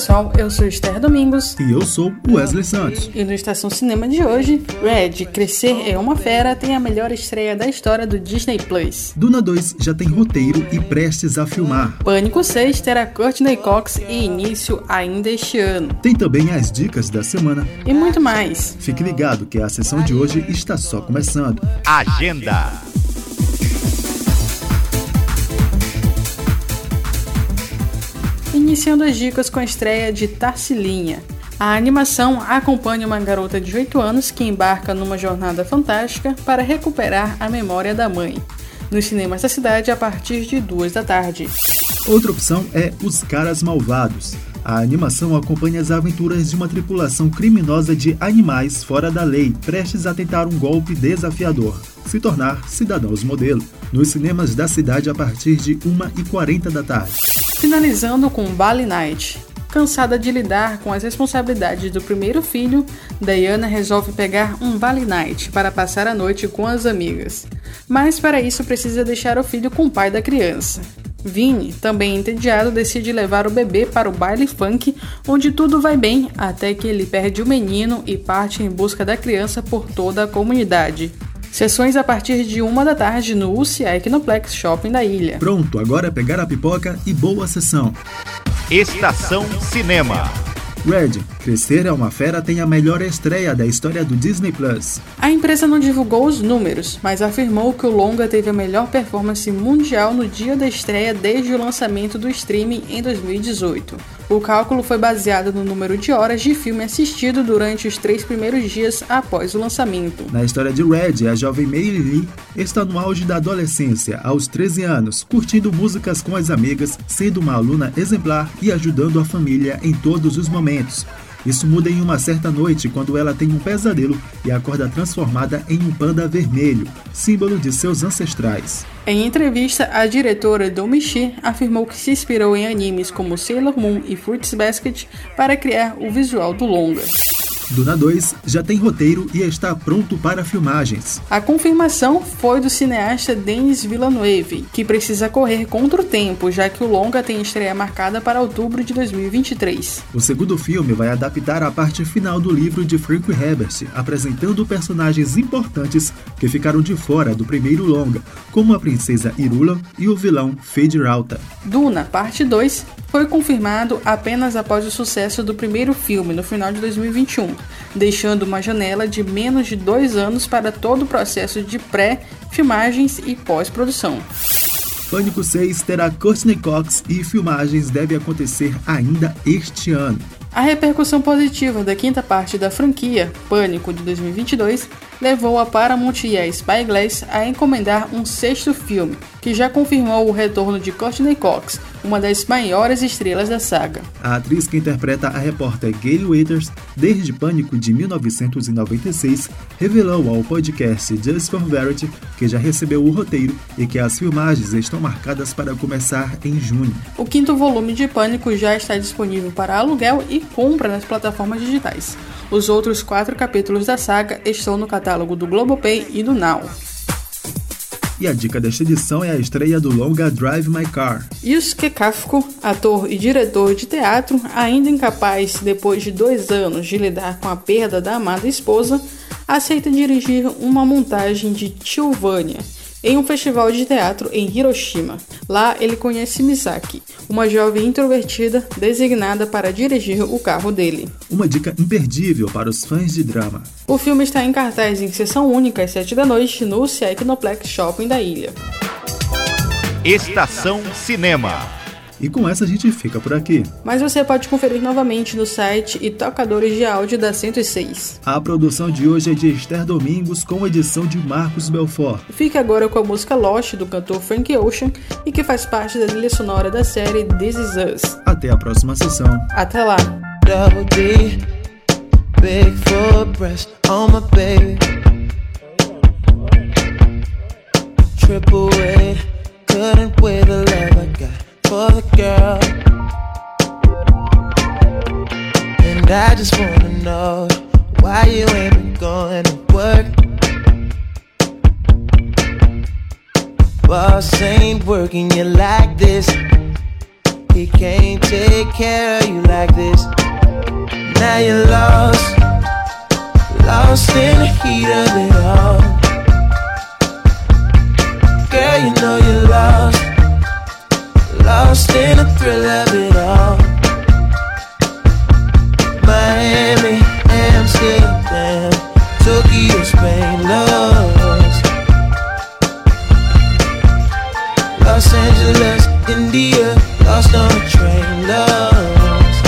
Pessoal, eu sou Esther Domingos e eu sou Wesley Santos. E no Estação Cinema de hoje, Red, Crescer é uma Fera tem a melhor estreia da história do Disney Plus. Duna 2 já tem roteiro e prestes a filmar. Pânico 6 terá Courtney Cox e início ainda este ano. Tem também as dicas da semana e muito mais. Fique ligado que a sessão de hoje está só começando. Agenda. Iniciando as dicas com a estreia de Tarsilinha. A animação acompanha uma garota de 8 anos que embarca numa jornada fantástica para recuperar a memória da mãe. Nos cinemas da cidade a partir de 2 da tarde. Outra opção é Os Caras Malvados. A animação acompanha as aventuras de uma tripulação criminosa de animais fora da lei, prestes a tentar um golpe desafiador, se tornar cidadãos modelo. Nos cinemas da cidade a partir de 1h40 da tarde. Finalizando com Bali Night. Cansada de lidar com as responsabilidades do primeiro filho, Diana resolve pegar um Valley Night para passar a noite com as amigas. Mas para isso precisa deixar o filho com o pai da criança. Vini, também entediado, decide levar o bebê para o baile funk, onde tudo vai bem até que ele perde o menino e parte em busca da criança por toda a comunidade. Sessões a partir de uma da tarde no UCI Equinoplex Shopping da ilha. Pronto, agora é pegar a pipoca e boa sessão. Estação Cinema. Red, Crescer é uma Fera tem a melhor estreia da história do Disney Plus. A empresa não divulgou os números, mas afirmou que o longa teve a melhor performance mundial no dia da estreia desde o lançamento do streaming em 2018. O cálculo foi baseado no número de horas de filme assistido durante os três primeiros dias após o lançamento. Na história de Red, a jovem Meili Lee está no auge da adolescência, aos 13 anos, curtindo músicas com as amigas, sendo uma aluna exemplar e ajudando a família em todos os momentos. Isso muda em uma certa noite quando ela tem um pesadelo e acorda transformada em um panda vermelho, símbolo de seus ancestrais. Em entrevista, a diretora Domichi afirmou que se inspirou em animes como Sailor Moon e Fruits Basket para criar o visual do longa. Duna 2 já tem roteiro e está pronto para filmagens. A confirmação foi do cineasta Denis Villeneuve, que precisa correr contra o tempo, já que o longa tem estreia marcada para outubro de 2023. O segundo filme vai adaptar a parte final do livro de Frank Herbert, apresentando personagens importantes que ficaram de fora do primeiro longa, como a princesa Irula e o vilão Fade Rauta. Duna, parte 2, foi confirmado apenas após o sucesso do primeiro filme, no final de 2021, deixando uma janela de menos de dois anos para todo o processo de pré, filmagens e pós-produção. Pânico 6 terá Courtney Cox e filmagens devem acontecer ainda este ano. A repercussão positiva da quinta parte da franquia, Pânico de 2022, levou a Paramount e a Spyglass a encomendar um sexto filme, que já confirmou o retorno de Courtney Cox, uma das maiores estrelas da saga. A atriz que interpreta a repórter Gayle Withers desde Pânico de 1996 revelou ao podcast Just for Verity que já recebeu o roteiro e que as filmagens estão marcadas para começar em junho. O quinto volume de Pânico já está disponível para aluguel e compra nas plataformas digitais. Os outros quatro capítulos da saga estão no catálogo do Globopay e do Now. E a dica desta edição é a estreia do longa Drive My Car. Yusuke Kafko, ator e diretor de teatro, ainda incapaz, depois de dois anos de lidar com a perda da amada esposa, aceita dirigir uma montagem de Tilvânia em um festival de teatro em Hiroshima. Lá ele conhece Misaki, uma jovem introvertida designada para dirigir o carro dele. Uma dica imperdível para os fãs de drama. O filme está em cartaz em sessão única às 7 da noite no Cineplexx Shopping da ilha. Estação Cinema. E com essa a gente fica por aqui. Mas você pode conferir novamente no site e tocadores de áudio da 106. A produção de hoje é de Esther Domingos com edição de Marcos Belfort. Fique agora com a música Lost do cantor Frank Ocean e que faz parte da trilha sonora da série This Is Us. Até a próxima sessão. Até lá. big for breast on my baby. Triple weight, couldn't the love I got for the girl. And I just wanna know why you ain't been going to work. Boss ain't working you like this. He can't take care of you like this. Now you're lost, lost in the heat of it all. Girl, you know you're lost, lost in the thrill of it all. Miami, Amsterdam, Tokyo, Spain, lost. Los Angeles, India, lost on a train, lost.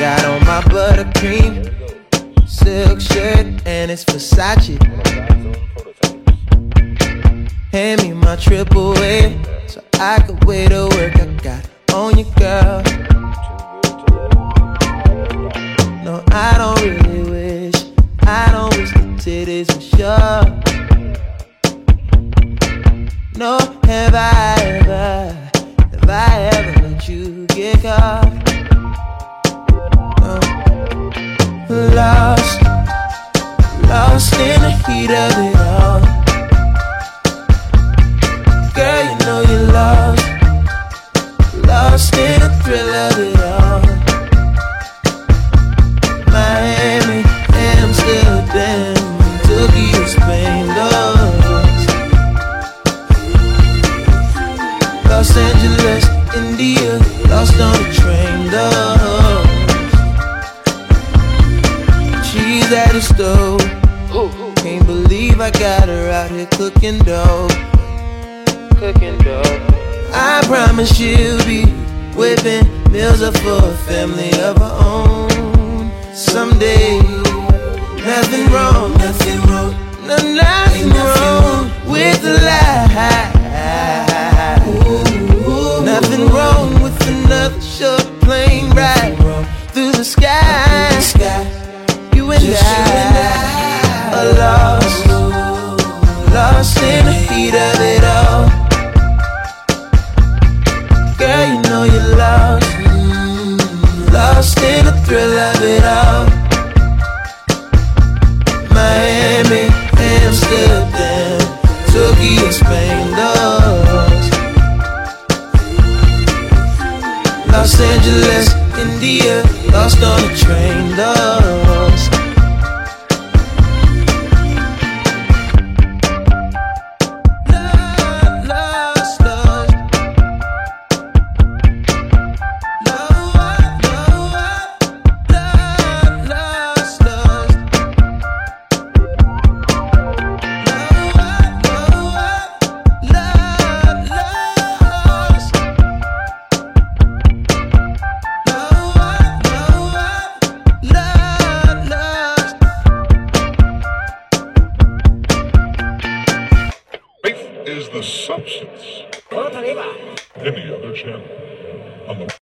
Got on my buttercream silk shirt and it's Versace. Hand me my triple A so I could wait to work. I got on you, girl. No, I don't really wish. I don't wish the titties were sure. No, have I ever, have I ever let you get caught? No. Lost, lost in the heat of it believe I got her out here cooking dough. Cooking dough. I promise she'll be whipping meals up for a family of her own. Someday, nothing wrong, nothing wrong, no, nothing wrong Angeles, India, lost on a train, love.